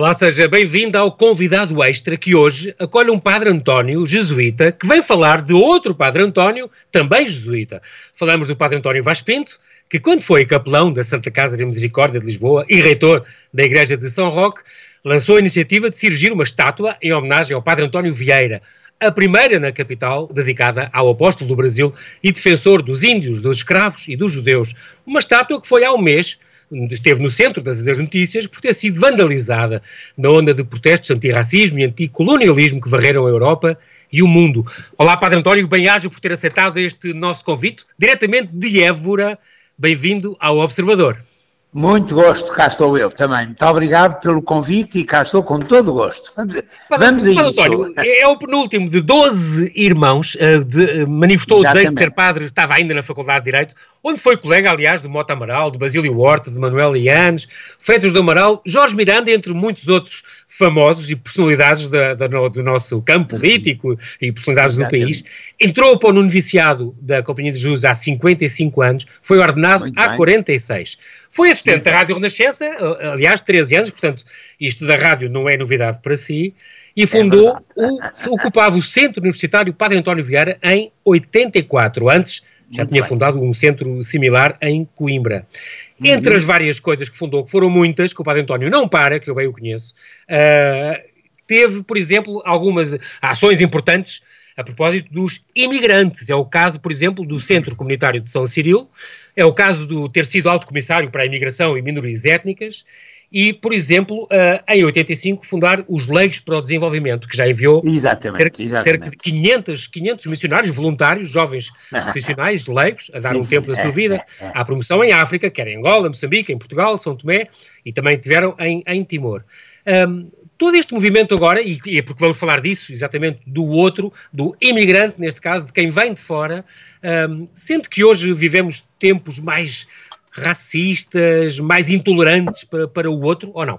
Olá, seja bem-vindo ao convidado extra que hoje acolhe um padre António, jesuíta, que vem falar de outro padre António, também jesuíta. Falamos do padre António Vaz Pinto, que quando foi capelão da Santa Casa de Misericórdia de Lisboa e reitor da Igreja de São Roque, lançou a iniciativa de se erigir uma estátua em homenagem ao padre António Vieira, a primeira na capital dedicada ao apóstolo do Brasil e defensor dos índios, dos escravos e dos judeus. Uma estátua que foi há um mês esteve no centro das, notícias por ter sido vandalizada na onda de protestos antirracismo e anticolonialismo que varreram a Europa e o mundo. Olá, Padre António, bem-aja por ter aceitado este nosso convite, diretamente de Évora. Bem-vindo ao Observador. Muito gosto, cá estou eu também. Muito obrigado pelo convite e cá estou com todo o gosto. Vamos, Padre, a isso. António, é o penúltimo de 12 irmãos, uh, de, uh, manifestou Exatamente. o desejo de ser padre, estava ainda na Faculdade de Direito, onde foi colega, aliás, do Mota Amaral, do Basílio Horta, de Manuel Lianes, Freitas do Amaral, Jorge Miranda, entre muitos outros famosos e personalidades da, da, do nosso campo político e personalidades do país. Entrou para o noviciado da Companhia de Jesus há 55 anos, foi ordenado Muito há bem. 46. Foi assistente da Rádio Renascença, aliás, 13 anos, portanto, isto da rádio não é novidade para si, e fundou, é o, ocupava o Centro Universitário Padre António Vieira em 84, antes já Muito tinha bem. fundado um centro similar em Coimbra. Uhum. Entre as várias coisas que fundou, que foram muitas, que o Padre António não para, que eu bem o conheço, uh, teve, por exemplo, algumas ações importantes a propósito dos imigrantes. É o caso, por exemplo, do Centro Comunitário de São Cirilo, é o caso do ter sido alto comissário para a imigração e minorias étnicas, e, por exemplo, uh, em 85, fundar os Leigos para o Desenvolvimento, que já enviou exatamente, cerca, exatamente. cerca, de 500, 500 missionários voluntários, jovens profissionais, leigos, a dar sim, um sim, tempo da é, sua vida é, é. à promoção em África, quer em Angola, Moçambique, em Portugal, São Tomé, e também tiveram em, em Timor. Um, todo este movimento agora, e, e é porque vamos falar disso, exatamente do outro, do imigrante, neste caso, de quem vem de fora, um, sente que hoje vivemos tempos mais racistas, mais intolerantes para, para o outro, ou não?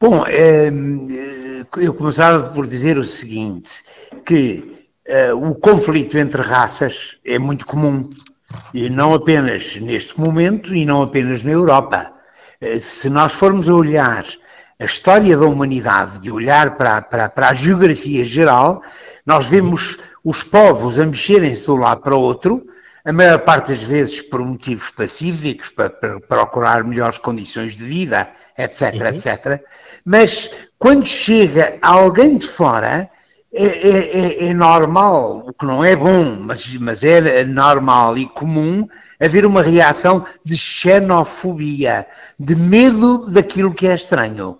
Bom, é, eu começava por dizer o seguinte, que é, o conflito entre raças é muito comum, e não apenas neste momento e não apenas na Europa. É, se nós formos olhar a história da humanidade, de olhar para, para, para a geografia geral, nós vemos os povos a mexerem-se de um lado para o outro, a maior parte das vezes por motivos pacíficos, para, para procurar melhores condições de vida, etc, uhum. etc. Mas quando chega alguém de fora, é, é, é, é, normal, o que não é bom, mas, mas é normal e comum, haver uma reação de xenofobia, de medo daquilo que é estranho.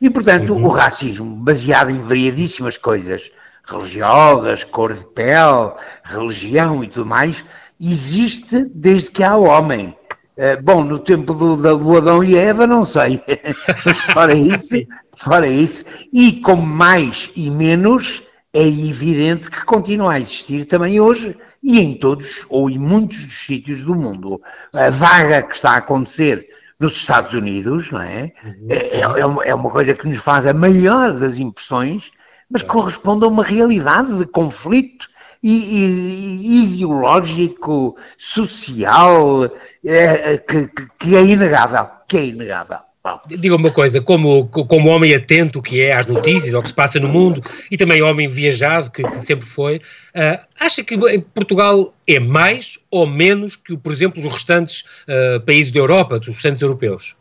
E, portanto, uhum. o racismo, baseado em variadíssimas coisas, religiosas, cor de pele, religião e tudo mais, existe desde que há homem. Uh, bom, no tempo do, do Adão e Eva, não sei. fora isso, fora isso. E com mais e menos, é evidente que continua a existir também hoje e em todos ou em muitos dos sítios do mundo. A vaga que está a acontecer nos Estados Unidos, não é? Uhum. É, é, é uma coisa que nos faz a maior das impressões, mas corresponde a uma realidade de conflito ideológico, social, é, é, que, que é inegável, que é inegável. Diga uma coisa, como, como homem atento que é às notícias, ao que se passa no mundo, e também homem viajado, que, que sempre foi, uh, acha que Portugal é mais ou menos que, por exemplo, os restantes uh, países da Europa, dos restantes europeus?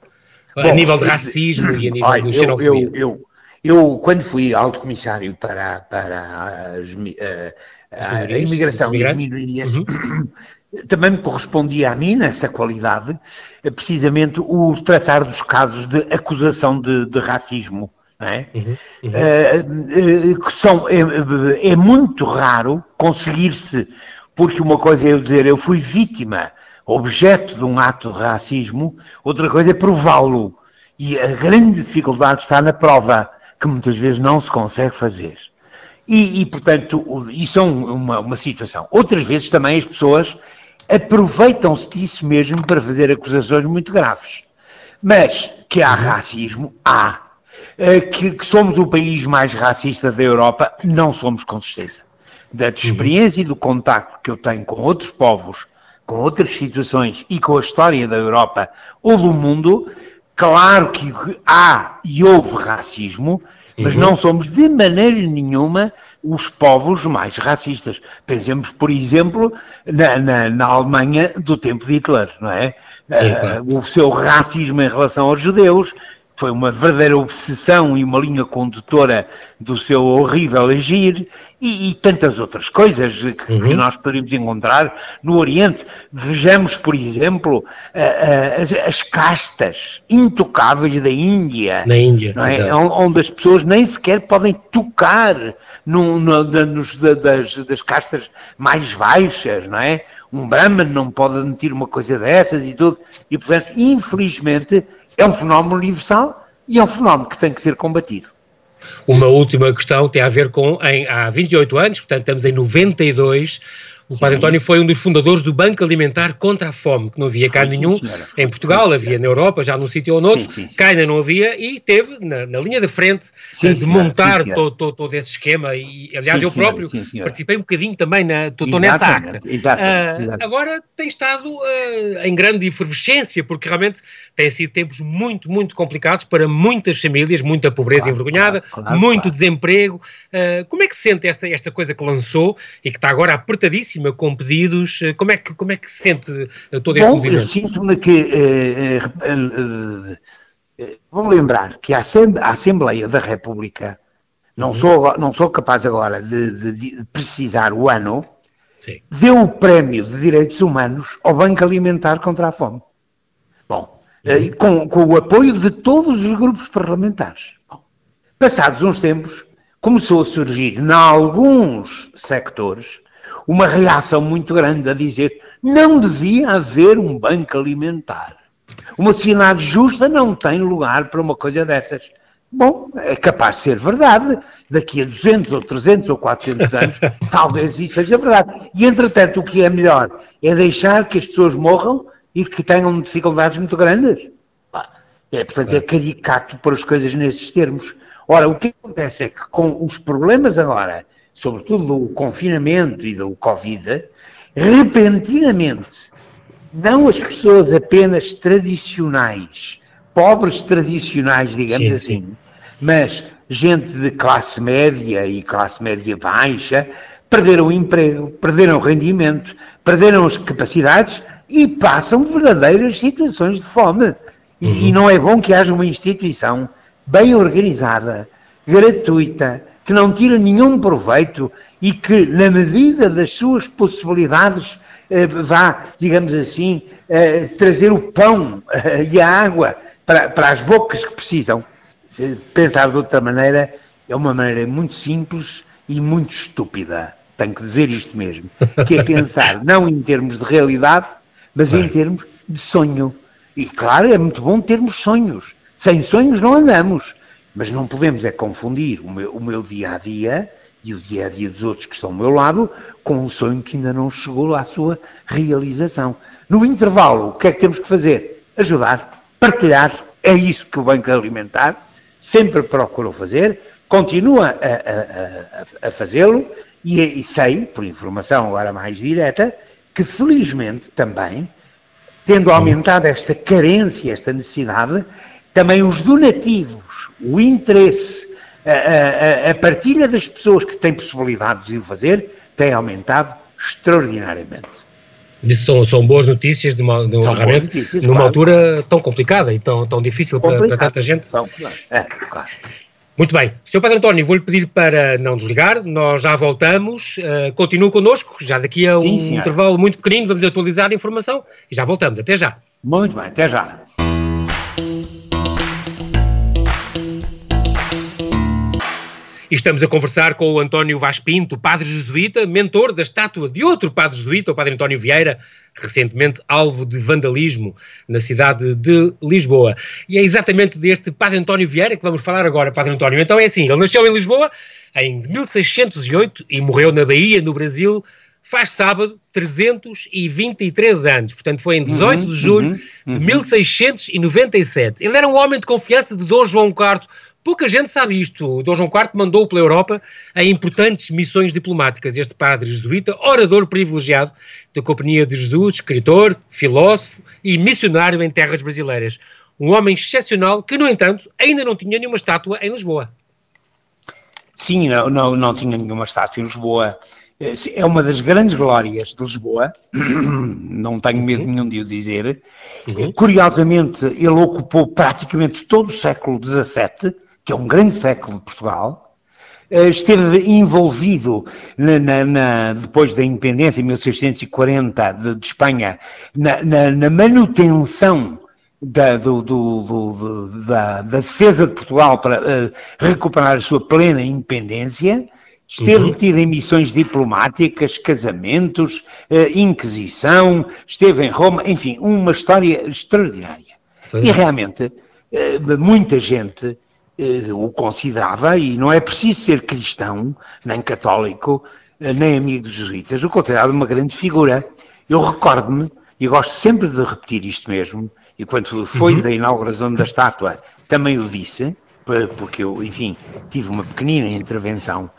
Bom, a nível de racismo e a nível olha, de xenofobia. Eu, eu, eu, eu, quando fui alto comissário para, para as, uh, a, a imigração e as minorias, uhum. também me correspondia a mim, nessa qualidade, precisamente o tratar dos casos de acusação de, de racismo. É? Uhum, uhum. Uh, uh, são, é, é, muito raro conseguir-se, porque uma coisa é eu dizer eu fui vítima, objeto de um ato de racismo, outra coisa é prová-lo. E a grande dificuldade está na prova, que muitas vezes não se consegue fazer. E, e portanto, isso é uma, uma situação. Outras vezes também as pessoas aproveitam-se disso mesmo para fazer acusações muito graves. Mas que há racismo, há. Eh, que, que, somos o país mais racista da Europa, não somos com certeza. Da experiência e do contacto que eu tenho com outros povos, com outras situações e com a história da Europa ou do mundo, Claro que há e houve racismo, mas uhum. não somos de maneira nenhuma os povos mais racistas. Pensemos, por exemplo, na, na, na Alemanha do tempo de Hitler, não é? Sim, claro. uh, o seu racismo em relação aos judeus, foi uma verdadeira obsessão e uma linha condutora do seu horrível agir e, e tantas outras coisas que, uhum. que, nós poderíamos encontrar no Oriente. Vejamos, por exemplo, uh, uh, as, as, castas intocáveis da Índia, Na Índia é? onde as pessoas nem sequer podem tocar no, no, nos, das, das castas mais baixas, não é? Um Brahman não pode admitir uma coisa dessas e tudo. E, portanto, infelizmente, é um fenómeno universal e é um fenómeno que tem que ser combatido. Uma última questão tem a ver com, em, há 28 anos, portanto estamos em 92, o sim. Padre António foi um dos fundadores do Banco Alimentar contra a Fome, que não havia cá sim, nenhum. Sim, em Portugal, havia na Europa, já num sítio ou noutro. Cá ainda não havia e teve na, na linha de frente eh, de montar todo, todo, todo, esse esquema. E, aliás, eu próprio participei um bocadinho também, estou nessa acta. Exatamente, uh, agora tem estado uh, em grande efervescência, porque realmente têm sido tempos muito, muito complicados para muitas famílias, muita pobreza claro, envergonhada, claro, claro, muito desemprego. Uh, como é que se sente esta, esta coisa que lançou e que está agora apertadíssima? Com pedidos. Eh, como é que, como é que se sente eh, todo este Bom, movimento? Eu sinto-me que. Eh, vamos lembrar que a Assembleia da República, não, uhum. sou, não sou capaz agora de, de, de precisar o ano, Sim. deu o prémio de direitos humanos ao Banco Alimentar contra a Fome. Bom, uhum. com, com, o apoio de todos os grupos parlamentares. Bom, passados uns tempos, começou a surgir, em alguns sectores, uma reação muito grande a dizer não devia haver um banco alimentar. Uma sociedade justa não tem lugar para uma coisa dessas. Bom, é capaz de ser verdade. Daqui a 200 ou 300 ou 400 anos, talvez isso seja verdade. E, entretanto, o que é melhor é deixar que as pessoas morram e que tenham dificuldades muito grandes. É, portanto, é caricato pôr as coisas nesses termos. Ora, o que acontece é que com os problemas agora sobretudo do confinamento e do Covid, repentinamente, não as pessoas apenas tradicionais, pobres tradicionais, digamos sim, assim, sim. mas gente de classe média e classe média baixa, perderam o emprego, perderam o rendimento, perderam as capacidades e passam verdadeiras situações de fome. E, uhum. e não é bom que haja uma instituição bem organizada, gratuita, que não tira nenhum proveito e que, na medida das suas possibilidades, eh, vá, digamos assim, eh, trazer o pão eh, e a água para, para as bocas que precisam. Se pensar de outra maneira, é uma maneira muito simples e muito estúpida. Tenho que dizer isto mesmo. Que é pensar não em termos de realidade, mas em termos de sonho. E claro, é muito bom termos sonhos. Sem sonhos não andamos. Mas não podemos é confundir o meu, o meu dia a dia e o dia a dia dos outros que estão ao meu lado com um sonho que ainda não chegou à sua realização. No intervalo, o que é que temos que fazer? Ajudar, partilhar. É isso que o Banco Alimentar sempre procurou fazer, continua a, a, a, a fazê-lo e, e sei, por informação agora mais direta, que felizmente também, tendo aumentado esta carência, esta necessidade, também os donativos o interesse, a, a, a partilha das pessoas que têm possibilidade de o fazer tem aumentado extraordinariamente. Isso são, são boas notícias de uma, de uma notícias, numa claro. altura tão complicada e tão, tão difícil para, para, tanta gente. É, claro. Muito bem. Sr. Padre António, vou-lhe pedir para não desligar, nós já voltamos, uh, continue connosco, já daqui a Sim, um senhora. intervalo muito pequenino, vamos atualizar a informação e já voltamos. Até já. Muito bem, até já. Estamos a conversar com o António Vaz Pinto, padre jesuíta, mentor da estátua de outro padre jesuíta, o padre António Vieira, recentemente alvo de vandalismo na cidade de Lisboa. E é exatamente deste padre António Vieira que vamos falar agora, padre António. Então é assim, ele nasceu em Lisboa em 1608 e morreu na Bahia, no Brasil, faz sábado 323 anos, portanto foi em 18 uhum, de julho uhum, uhum. de 1697. Ele era um homem de confiança de Dom João IV, Pouca gente sabe isto. O Dom João IV mandou pela Europa a importantes missões diplomáticas. Este padre jesuíta, orador privilegiado da Companhia de Jesus, escritor, filósofo e missionário em terras brasileiras. Um homem excepcional que, no entanto, ainda não tinha nenhuma estátua em Lisboa. Sim, não, não, não tinha nenhuma estátua em Lisboa. Eh, é uma das grandes glórias de Lisboa, não tenho medo uhum. nenhum de o dizer. Uhum. Curiosamente, ele ocupou praticamente todo o século XVII, que é um grande século de Portugal. Eh, esteve envolvido, na, na, na, depois da independência, em 1640, de, de Espanha, na, manutenção da, do, do, do, da, da, defesa de Portugal para uh, recuperar a sua plena independência Esteve uhum. metido em missões diplomáticas, casamentos, uh, inquisição, esteve em Roma, enfim, uma história extraordinária. Sim. E realmente, uh, muita gente o considerava, e não é preciso ser cristão, nem católico, nem amigo dos jesuítas, o considerava uma grande figura. Eu recordo-me, e gosto sempre de repetir isto mesmo, e quando foi uhum. da inauguração da estátua, também o disse, porque eu, enfim, tive uma pequenina intervenção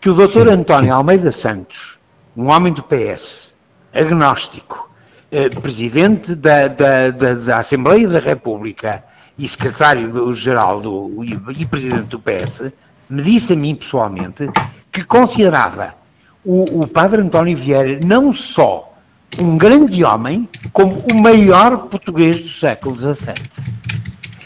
que o doutor António Almeida Santos, um homem do PS, agnóstico, eh, presidente da, da, da, da, Assembleia da República e secretário-geral do, e, e presidente do PS, me disse a mim pessoalmente que considerava o, o padre António Vieira não só um grande homem, como o maior português do século XVII.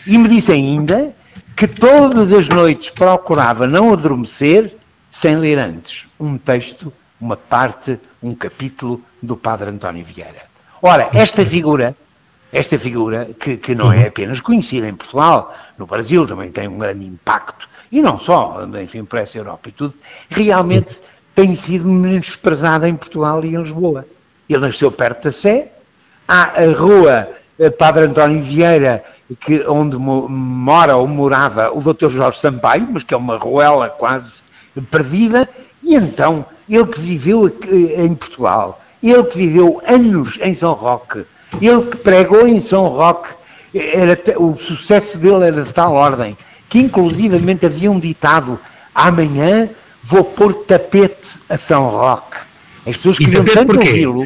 E me disse ainda que todas as noites procurava não adormecer sem ler antes um texto, uma parte, um capítulo do Padre António Vieira. Ora, esta figura, esta figura que, que não é uhum. apenas conhecida em Portugal, no Brasil também tem um grande impacto, e não só, enfim, para essa Europa e tudo, realmente tem sido menosprezada em Portugal e em Lisboa. Ele nasceu perto da Sé, há a rua eh, Padre António Vieira, que, onde mora ou morava o Dr. Jorge Sampaio, mas que é uma ruela quase perdida, e então ele que viveu em Portugal, ele que viveu anos em São Roque, ele que pregou em São Roque, era, o sucesso dele era de tal ordem que inclusivamente havia um ditado: amanhã vou pôr tapete a São Roque. As pessoas e queriam tanto ouvi-lo,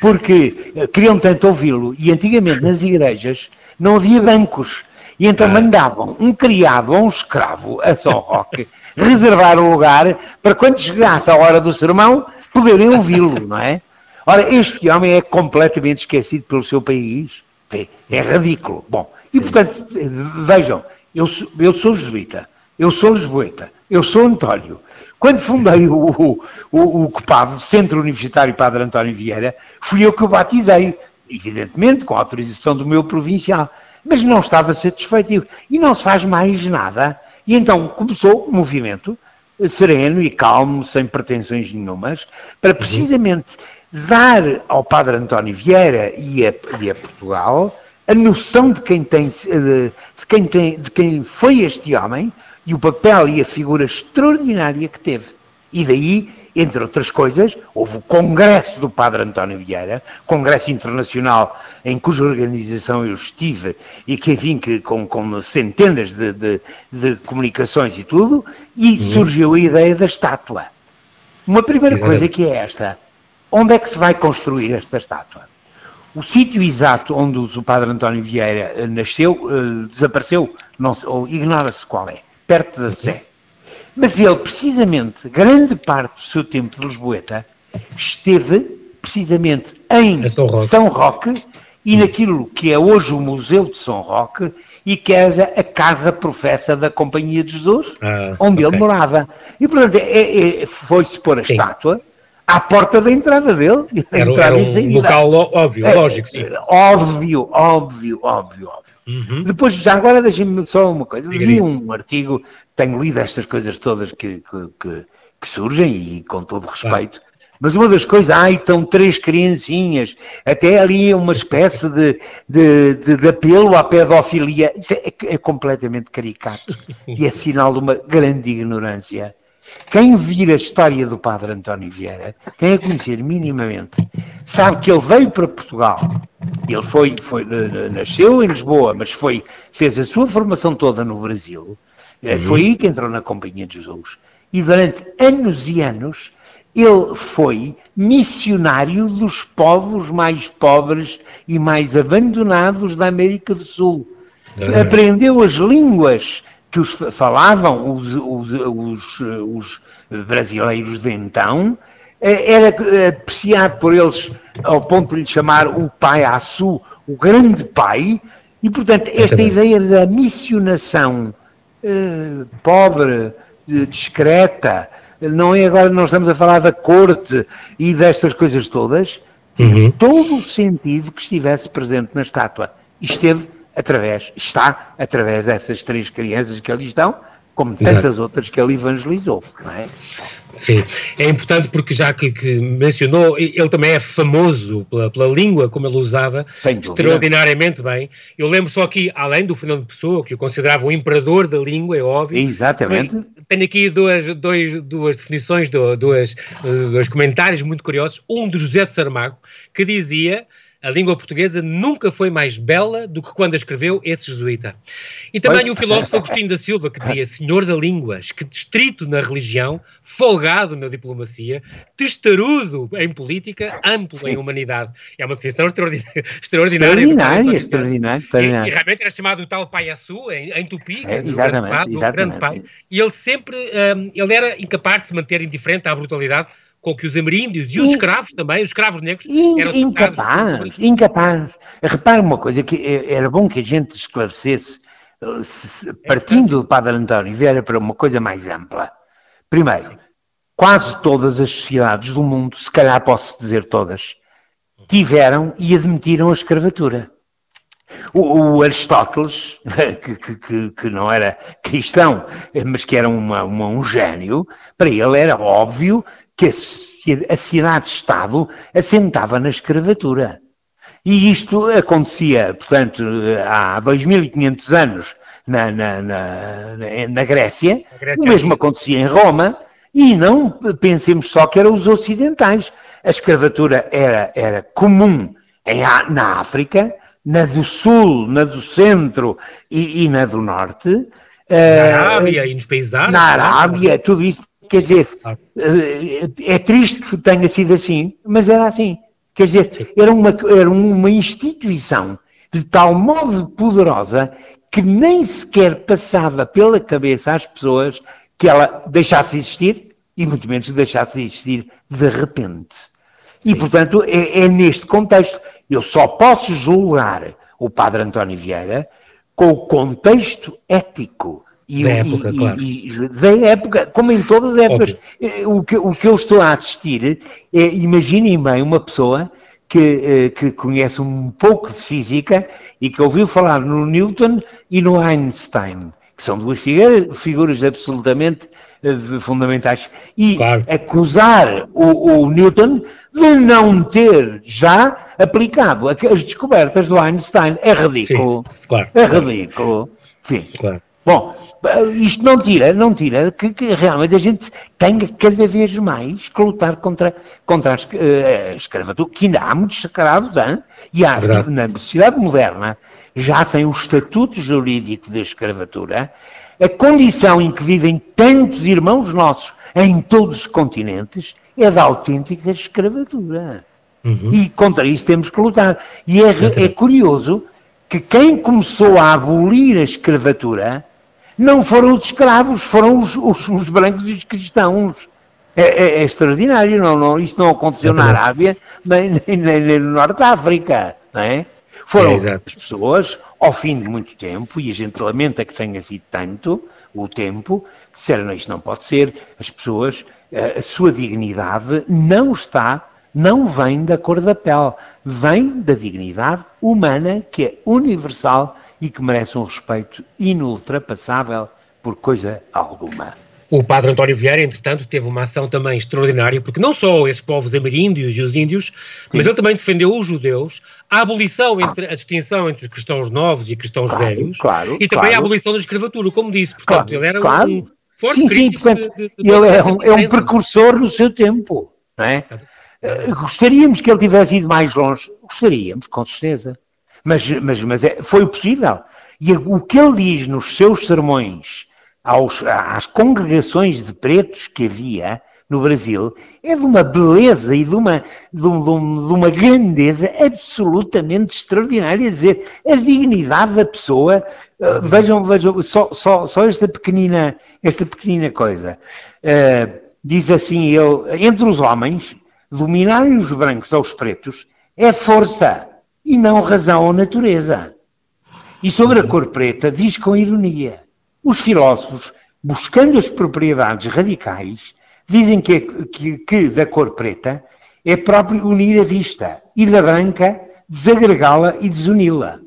porque eh, queriam tanto ouvi-lo, e antigamente nas igrejas não havia bancos. E então ah. mandavam um criado ou um escravo a São Roque reservar o lugar para quando chegasse a hora do sermão poderem ouvi-lo, não é? Ora, este homem é completamente esquecido pelo seu país. É, ridículo. Bom, e portanto, vejam, eu, sou, eu sou jesuíta, eu sou lisboeta, eu sou António. Quando fundei o, o, o, o COPAV, Centro Universitário Padre António Vieira, fui eu que o batizei, evidentemente com a autorização do meu provincial mas não estava satisfeito e não se faz mais nada. E então começou um movimento sereno e calmo, sem pretensões nenhumas, para uhum. precisamente dar ao Padre António Vieira e a, e a Portugal a noção de quem, tem, de, de, quem tem, de quem foi este homem e o papel e a figura extraordinária que teve. E daí entre outras coisas, houve o Congresso do Padre António Vieira, Congresso Internacional em cuja organização eu estive e que, enfim, que, com, com centenas de, de, de, comunicações e tudo, e uhum. surgiu a ideia da estátua. Uma primeira coisa que é esta, onde é que se vai construir esta estátua? O sítio exato onde o Padre António Vieira eh, nasceu uh, desapareceu, ignora-se qual é, perto da Sé. Mas ele, precisamente, grande parte do seu tempo de Lisboeta, esteve precisamente em São Roque. São Roque e naquilo que é hoje o Museu de São Roque e que era a casa professa da Companhia de Jesus, ah, onde okay. ele morava. E, portanto, é, é, foi-se pôr a sim. estátua à porta da entrada dele. Era, era um local óbvio, é, lógico, sim. Óbvio, óbvio, óbvio, óbvio. Uhum. Depois, já agora, deixem-me só uma coisa. Vi um artigo, tenho lido estas coisas todas que, que, que, que surgem e com todo respeito. Ah. Mas uma das coisas, ai, estão três criancinhas, até ali uma espécie de, de, de, de apelo à pedofilia. Isto é, é completamente caricato e é sinal de uma grande ignorância. Quem vir a história do padre António Vieira, quem a conhecer minimamente, sabe que ele veio para Portugal. Ele foi, foi, nasceu em Lisboa, mas foi, fez a sua formação toda no Brasil. Eh, uhum. Foi aí que entrou na Companhia de Jesus. E durante anos e anos ele foi missionário dos povos mais pobres e mais abandonados da América do Sul. é. aprendeu as línguas que os falavam, os, os, os, os brasileiros de então, é, era apreciado por eles ao ponto de lhe chamar o pai Assu, o grande pai, e portanto esta ideia da missionação eh, pobre, discreta, não é agora não estamos a falar da corte e destas coisas todas, uhum. todo o sentido que estivesse presente na estátua. Esteve através, está através dessas três crianças que ali estão, como tantas Exato. outras que ele evangelizou, não é? Sim, é importante porque já que, que mencionou, ele também é famoso pela, pela língua como ele usava, extraordinariamente bem. Eu lembro só aqui, além do Fernando Pessoa, que o considerava o imperador da língua, é óbvio. Exatamente. Tenho aqui duas, dois, duas definições, duas, dois comentários muito curiosos. Um do José de Saramago, que dizia a língua portuguesa nunca foi mais bela do que quando a escreveu esse jesuíta. E também o filósofo Agostinho da Silva, que dizia senhor da língua, distrito na religião, folgado na diplomacia, testarudo em política, amplo Sim. em humanidade. É uma definição extraordinária. Extraordinária, extraordinária. extraordinária. E, e, realmente era chamado o tal Paiaçu, em, em Tupi, é, dizer, o grande padre. E ele sempre, um, ele era incapaz de se manter indiferente à brutalidade com que os ameríndios e os escravos também, os escravos negros, eram incapaz, incapaz. Repare uma coisa, que é, era bom que a gente esclarecesse, partindo do Padre António, viera para uma coisa mais ampla. Primeiro, quase todas as sociedades do mundo, se calhar posso dizer todas, tiveram e admitiram a escravatura. O, o Aristóteles, que, que, que, não era cristão, mas que era uma, uma, um gênio, para ele era óbvio que a cidade-estado assentava na escravatura. E isto acontecia, portanto, há 2.500 anos na, na, na, na Grécia, Grécia, o mesmo acontecia em Roma, e não pensemos só que eram os ocidentais. A escravatura era, era comum em, na África, na do Sul, na do Centro e, e na do Norte. Na uh, Arábia e nos países árabes. Na Arábia, tudo isso Quer dizer, eh, é triste que tenha sido assim, mas era assim. Quer dizer, era uma, era uma instituição de tal modo poderosa que nem sequer passava pela cabeça às pessoas que ela deixasse existir e muito menos deixasse existir de repente. Sim. E, portanto, é, é, neste contexto. Eu só posso julgar o padre António Vieira com o contexto ético e, da época, e, claro. E, da época, como em todas as épocas. Eh, o que, o que eu estou a assistir é, imaginem bem, uma pessoa que, eh, que conhece um pouco de física e que ouviu falar no Newton e no Einstein, que são duas figuras, figuras absolutamente fundamentais, e claro. acusar o, o, Newton de não ter já aplicado as descobertas do Einstein é ridículo. Sim, claro. É ridículo. Sim. Claro. Bom, isto não tira, não tira que, que, realmente a gente tenha cada vez mais que lutar contra, contra a uh, escravatura, que ainda há muitos escravos, hein? e há, é na sociedade moderna, já sem o estatuto jurídico de escravatura, a condição em que vivem tantos irmãos nossos em todos os continentes é da autêntica escravatura. Uhum. E contra isso temos que lutar. E é, é curioso que quem começou a abolir a escravatura não foram os escravos, foram os, os, os brancos e os cristãos. É, é, é, extraordinário, não, não, isso não aconteceu na Arábia nem, nem, nem, no Norte da África, não é? Foram é, as pessoas, ao fim de muito tempo, e a gente lamenta que tenha sido tanto o tempo, que disseram, isto não pode ser, as pessoas, a, a sua dignidade não está, não vem da cor da pele, vem da dignidade humana, que é universal e que merece um respeito inultrapassável por coisa alguma. O padre António Vieira, entretanto, teve uma ação também extraordinária, porque não só esses povos ameríndios e os índios, Sim. mas ele também defendeu os judeus, a abolição, entre, a distinção entre os cristãos novos e cristãos claro, velhos, claro, e também claro. a abolição da escravatura, como disse. Portanto, ele era um forte sim, crítico sim, portanto, de, de, de Ele é um, é um, precursor no seu tempo, não é? Uh, gostaríamos que ele tivesse ido mais longe, gostaríamos, com certeza. Mas, mas, mas é, foi possível. E o que ele diz nos seus sermões aos, às congregações de pretos que havia, no Brasil é de uma beleza e de uma, de, um, de uma grandeza absolutamente extraordinária. dizer, a dignidade da pessoa, uh, vejam, vejam só, só, só esta, pequenina, esta pequenina coisa. Uh, diz assim ele, entre os homens, dominarem os brancos aos pretos é força e não razão ou natureza. E sobre a cor preta diz com ironia, os filósofos, buscando as propriedades radicais, Dizem que, que, que da cor preta é próprio unir a vista e da branca desagregá-la e desuni-la.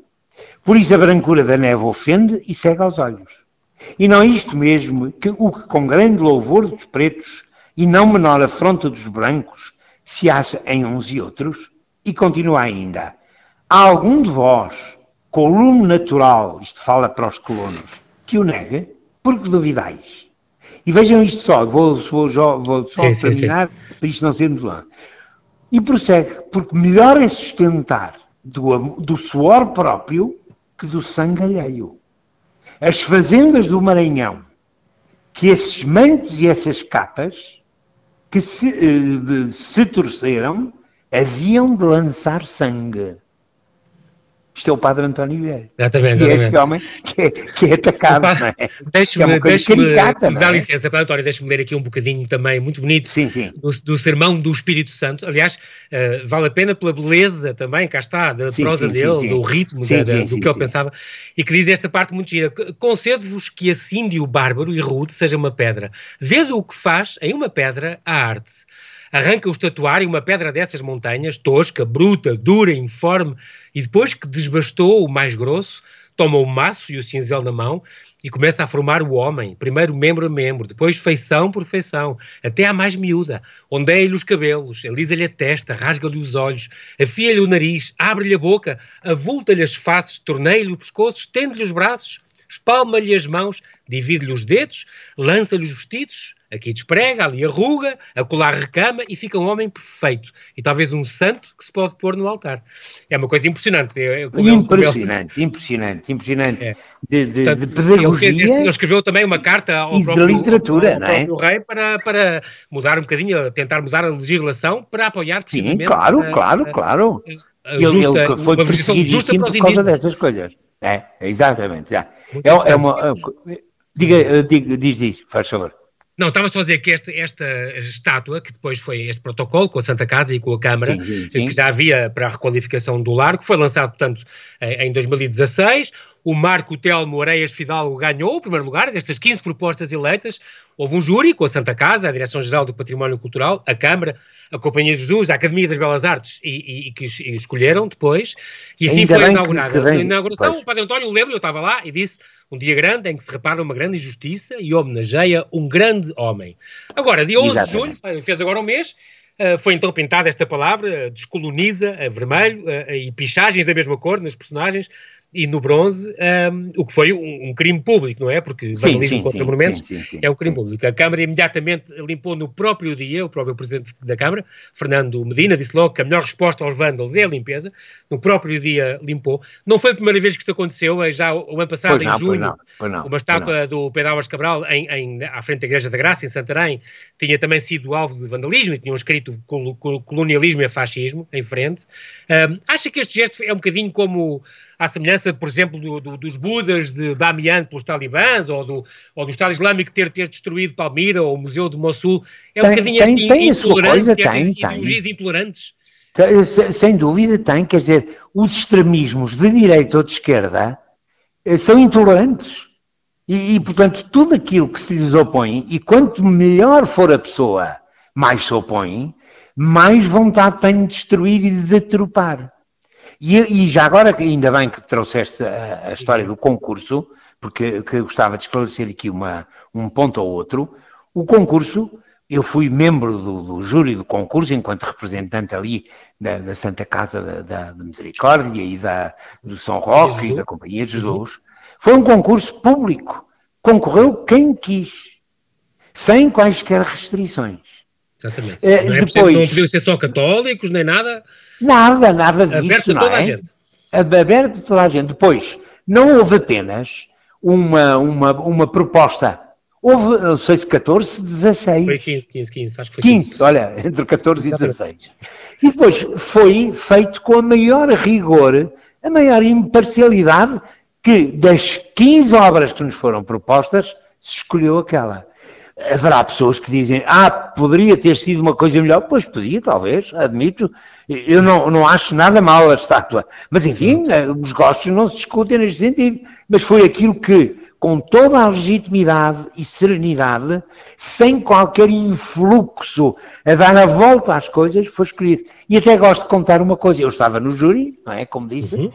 Por isso a brancura da neve ofende e cega aos olhos. E não é isto mesmo que o que com grande louvor dos pretos e não menor afronta dos brancos se acha em uns e outros? E continua ainda. Há algum de vós, com lume natural, isto fala para os colonos, que o negue? Porque duvidais? E vejam isto só, vou, vou, vou só sim, terminar, sim, sim. para isto não ser muito longo. E prossegue, porque melhor é sustentar do, do suor próprio que do sangue alheio. As fazendas do Maranhão, que esses mantos e essas capas que se, eh, se torceram, haviam de lançar sangue. Isto é o padre António Vieira. Exatamente, exatamente. E este homem que é, que é atacado, não é? Deixe-me, é deixe-me, dá é? licença, padre António, deixe-me ler aqui um bocadinho também, muito bonito, sim, sim. Do, do Sermão do Espírito Santo. Aliás, uh, vale a pena pela beleza também, cá está, da sim, prosa dele, do ritmo, da, da, do que ele pensava, e que diz esta parte muito gira. Concedo-vos que assíndio bárbaro e rude seja uma pedra. Vede o que faz em uma pedra a arte arranca o estatuário, uma pedra dessas montanhas, tosca, bruta, dura, informe, e depois que desbastou o mais grosso, toma o maço e o cinzel na mão e começa a formar o homem, primeiro membro a membro, depois feição por feição, até à mais miúda, ondeia-lhe os cabelos, alisa-lhe a testa, rasga-lhe os olhos, afia-lhe o nariz, abre-lhe a boca, avulta-lhe as faces, torneia-lhe o pescoço, estende-lhe os braços, espalma-lhe as mãos, divide-lhe os dedos, lança-lhe os vestidos, aqui desprega, ali arruga, acolá recama e fica um homem perfeito. E talvez um santo que se pode pôr no altar. É uma coisa impressionante. É, impressionante, ele... impressionante, impressionante. É. De, de, Portanto, de pedagogia. Ele, este, ele, escreveu também uma carta ao próprio, literatura, ao, ao próprio é? rei para, para mudar um bocadinho, tentar mudar a legislação para apoiar. Sim, claro, a, claro, a, claro. A, a justa, ele, ele foi uma justa para os por causa dessas coisas. É, exatamente, já. É, é, uma, diga, diga, diz, diz, faz favor. Não, estava só a dizer que este, esta estátua, que depois foi este protocolo com a Santa Casa e com a Câmara, sim, sim, sim. que já havia para a requalificação do largo, foi lançado, portanto, em 2016. O Marco Telmo Areias Fidalgo ganhou o primeiro lugar destas 15 propostas eleitas. Houve um júri com a Santa Casa, a Direção-Geral do Património Cultural, a Câmara, a Companhia de Jesus, a Academia das Belas Artes e, e, e que escolheram depois. E assim Ainda foi inaugurada. A inauguração, pois. o Padre António, lembro, eu estava lá e disse um dia grande em que se repara uma grande injustiça e homenageia um grande homem. Agora, dia 11 Exatamente. de julho, fez agora um mês, Uh, foi então pintada esta palavra, descoloniza, a vermelho, uh, e pichagens da mesma cor nas personagens, e no bronze, um, o que foi um, um, crime público, não é? Porque vandalismo contra sim, monumentos sim, sim, é um crime público. A Câmara imediatamente limpou no próprio dia, o próprio Presidente da Câmara, Fernando Medina, disse logo que a melhor resposta aos vândalos é a limpeza. No próprio dia limpou. Não foi a primeira vez que isto aconteceu, é já o ano passado, pois em não, junho, pois não, pois não, uma estátua do Pedro Álvares Cabral em, em, à frente da Igreja da Graça, em Santarém, tinha também sido alvo de vandalismo e tinham escrito colonialismo e fascismo em frente. Um, acha que este gesto é um bocadinho como à semelhança, por exemplo, do, do, dos Budas de Bamiyan pelos talibãs, ou do, ou do Estado Islâmico ter, ter destruído Palmira, ou o Museu de Mossul, é um bocadinho esta intolerância, estas ideologias intolerantes. Sem dúvida tem, quer dizer, os extremismos de direita ou de esquerda eh, são intolerantes. E, e, portanto, tudo aquilo que se lhes opõe, e quanto melhor for a pessoa, mais se opõe, mais vontade tem de destruir e de deturpar. E, e, já agora, ainda bem que trouxeste a, a história do concurso, porque que gostava de esclarecer aqui uma, um ponto ou outro. O concurso, eu fui membro do, do júri do concurso, enquanto representante ali da, da Santa Casa da, da, da, Misericórdia e da, do São Roque e da Companhia de Jesus. Foi um concurso público. Concorreu quem quis, sem quaisquer restrições. Exatamente. É, não, é depois, não podiam ser só católicos, nem nada. Nada, nada disso. Aberto a toda é? a gente. Aberto a toda a gente. Depois, não houve apenas uma, uma, uma proposta, Houve, não sei se 14, 16. Foi 15, 15, 15, acho que foi 15. 15, olha, entre 14 e 16. E depois foi feito com a maior rigor, a maior imparcialidade, que das 15 obras que nos foram propostas, se escolheu aquela. Haverá pessoas que dizem, ah, poderia ter sido uma coisa melhor. Pois podia, talvez, admito. Eu não, não acho nada mal a estátua. Mas, enfim, eh, os gostos não se discutem neste sentido. Mas foi aquilo que, com toda a legitimidade e serenidade, sem qualquer influxo a dar a volta às coisas, foi escolhido. E até gosto de contar uma coisa. Eu estava no júri, não é? Como disse. Uhum.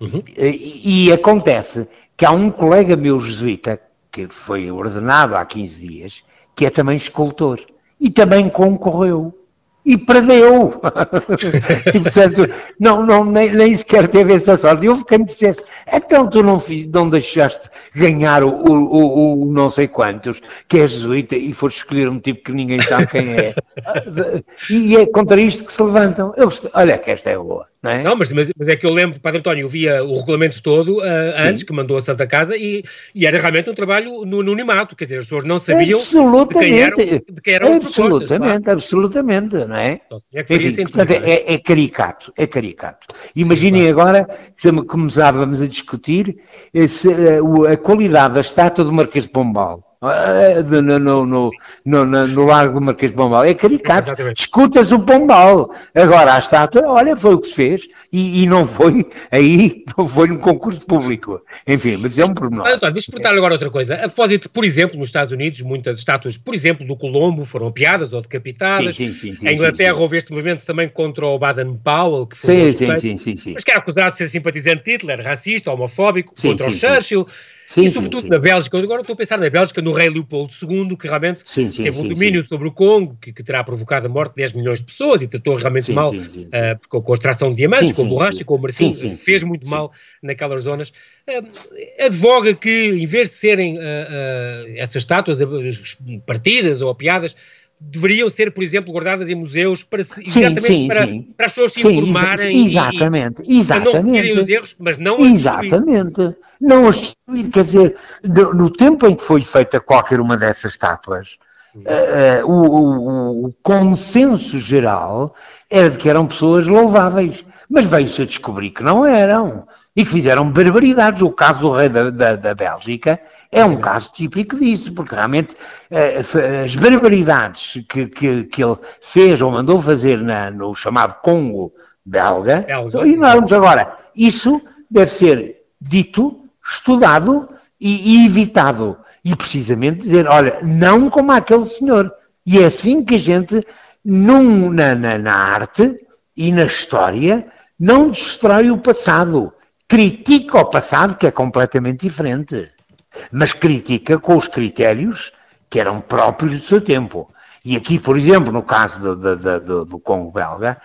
Uhum. E, e acontece que há um colega meu jesuíta que foi ordenado há 15 dias, que é também escultor, e também concorreu. E perdeu. e, portanto, não, não, nem, nem, sequer teve essa sorte. Eu quem me dissesse, então tu não, não deixaste ganhar o, o, o, o, não sei quantos, que é jesuíta, e foste escolher um tipo que ninguém sabe quem é. e é contra isto que se levantam. Eu olha que esta é boa. Não, é? não mas, mas, mas, é que eu lembro, Padre António, eu via o regulamento todo uh, antes que mandou a Santa Casa e, e, era realmente um trabalho no anonimato, quer dizer, as pessoas não sabiam de quem eram, de quem eram absolutamente, claro. absolutamente, não é? Então, é, que Enfim, sentido, portanto, é? é? é, caricato, é caricato. Imaginem Sim, claro. agora, se começávamos a discutir esse, a, a qualidade da estátua do Marquês de Pombal ah, no, no, no, no, no Largo do Marquês de Pombal. É caricato. Escutas o Pombal. Agora a estátua, olha, foi o que se fez e, e não foi aí, não foi num concurso público. Enfim, mas é um pormenor. António, deixa-me perguntar agora outra coisa. A propósito, por exemplo, nos Estados Unidos, muitas estátuas, por exemplo, do Colombo foram piadas ou decapitadas. Sim, sim, sim, a Inglaterra houve este movimento também contra o Baden-Powell, que foi sim, sim, sim, sim, mas que era acusado de ser simpatizante de Hitler, racista, homofóbico, contra o Churchill. Sim, e sobretudo sim, sim. na Bélgica, agora estou a pensar na Bélgica, no rei Leopoldo II, que realmente sim, teve um domínio sobre o Congo, que, que, terá provocado a morte de 10 milhões de pessoas e tratou realmente mal uh, com, com, a extração de diamantes, com borracha, com o marfim, fez muito mal naquelas zonas. Uh, advoga que, em vez de serem uh, essas estátuas partidas ou apiadas, deveriam ser, por exemplo, guardadas em museus para se, exatamente sim, para, sim. para, as pessoas se sim, informarem exatamente, e, exatamente, para não cometerem os erros, mas não exatamente, não as destruir, quer dizer, no, no, tempo em que foi feita qualquer uma dessas estátuas, uh, uh, o, o, o, consenso geral era de que eram pessoas louváveis, mas veio-se a descobrir que não eram e que fizeram barbaridades. O caso do rei da, da, da Bélgica é um caso típico disso, porque realmente eh, as barbaridades que, que, que, ele fez ou mandou fazer na, no chamado Congo belga são enormes. Agora, isso deve ser dito, estudado e, e evitado. E precisamente dizer, olha, não como aquele senhor. E é assim que a gente, num, na, na, na arte e na história, não destrói o passado critica o passado, que é completamente diferente, mas critica com os critérios que eram próprios do seu tempo. E aqui, por exemplo, no caso do, do, do, do Congo belga,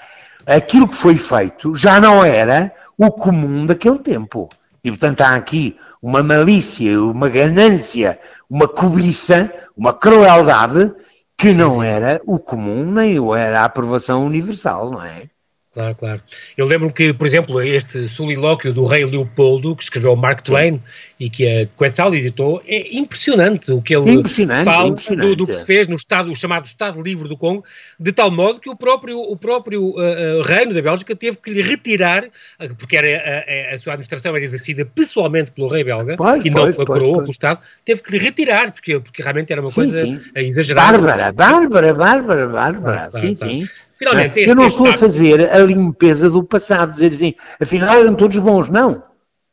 aquilo que foi feito já não era o comum daquele tempo. E, portanto, há aqui uma malícia, uma ganância, uma cobiça, uma crueldade que não era o comum, nem era a aprovação universal, não é? Claro, claro. Eu lembro que, por exemplo, este solilóquio do rei Leopoldo, que escreveu Mark Twain Sim. e que a Quetzal editou, é impressionante o que ele impressionante, fala impressionante. Do, do, que se fez no estado, o chamado Estado Livre do Congo, de tal modo que o próprio, o próprio uh, uh, reino da Bélgica teve que lhe retirar, uh, porque era, a, a, sua administração era exercida pessoalmente pelo rei belga, pois, e não pois, pela coroa, pelo Estado, teve que lhe retirar, porque, porque realmente era uma sim, coisa sim. exagerada. Bárbara, Bárbara, Bárbara, Bárbara, sim, sim. Finalmente, este, Eu não estou a fazer a limpeza do passado, dizer assim, afinal eram todos bons, não.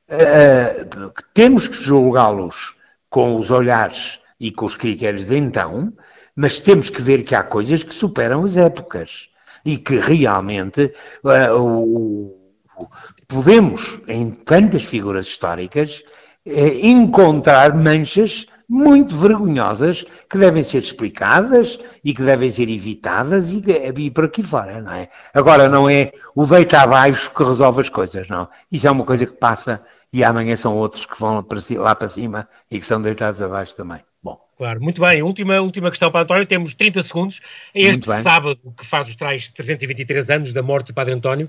Uh, temos que julgá-los com os olhares e com os critérios de então, mas temos que ver que há coisas que superam as épocas e que realmente uh, o, o, podemos, em tantas figuras históricas, uh, encontrar manchas muito vergonhosas que devem ser explicadas e que devem ser evitadas e, e por aqui fora, não é? Agora, não é o deita abaixo que resolve as coisas, não. Isso é uma coisa que passa e amanhã são outros que vão lá para cima e que são deitados abaixo também. Bom. Claro, muito bem. Última, última questão para António, temos 30 segundos. Este sábado, que faz os tais 323 anos da morte de Padre António,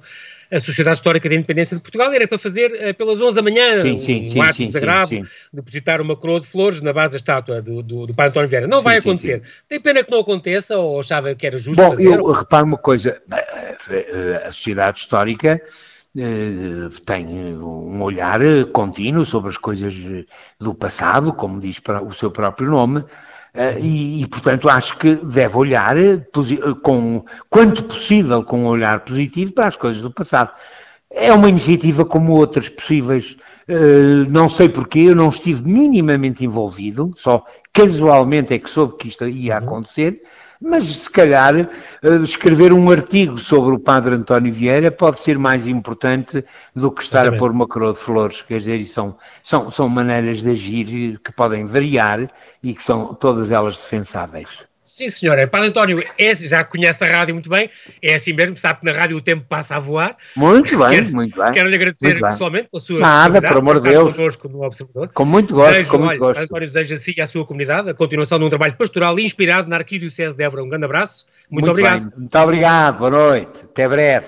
a Sociedade Histórica da Independência de Portugal era para fazer uh, pelas 11 da manhã sim, sim, um sim, ato desagravo, depositar uma coroa de flores na base da estátua do, do, do Padre António Vieira. Não vai acontecer. Tem pena que não aconteça ou achava que era justo Bom, fazer? eu reparo uma coisa, a Sociedade Histórica eh, tem um olhar contínuo sobre as coisas do passado, como diz o seu próprio nome, eh, e, e, portanto, acho que deve olhar com, quanto possível, com um olhar positivo para as coisas do passado. É uma iniciativa como outras possíveis. Eh, não sei porquê, eu não estive minimamente envolvido, só casualmente é que soube que isto ia uhum. acontecer mas se calhar eh, escrever um artigo sobre o padre António Vieira pode ser mais importante do que estar a pôr uma coroa de flores, quer dizer, são, são, são maneiras de agir que podem variar e que são todas elas defensáveis. Sim, senhora. Padre António é, já conhece a rádio muito bem, é assim mesmo, sabe que na rádio o tempo passa a voar. Muito bem, quero, muito bem. Quero lhe agradecer pessoalmente pela sua Nada, por amor de Deus. no Observador. Com muito gosto, desejo, com muito olha, gosto. António deseja si à sua comunidade a continuação de um trabalho pastoral inspirado na Arquidiocese de Évora. Um grande abraço. Muito, muito obrigado. Bem. Muito obrigado. Boa noite. Até breve.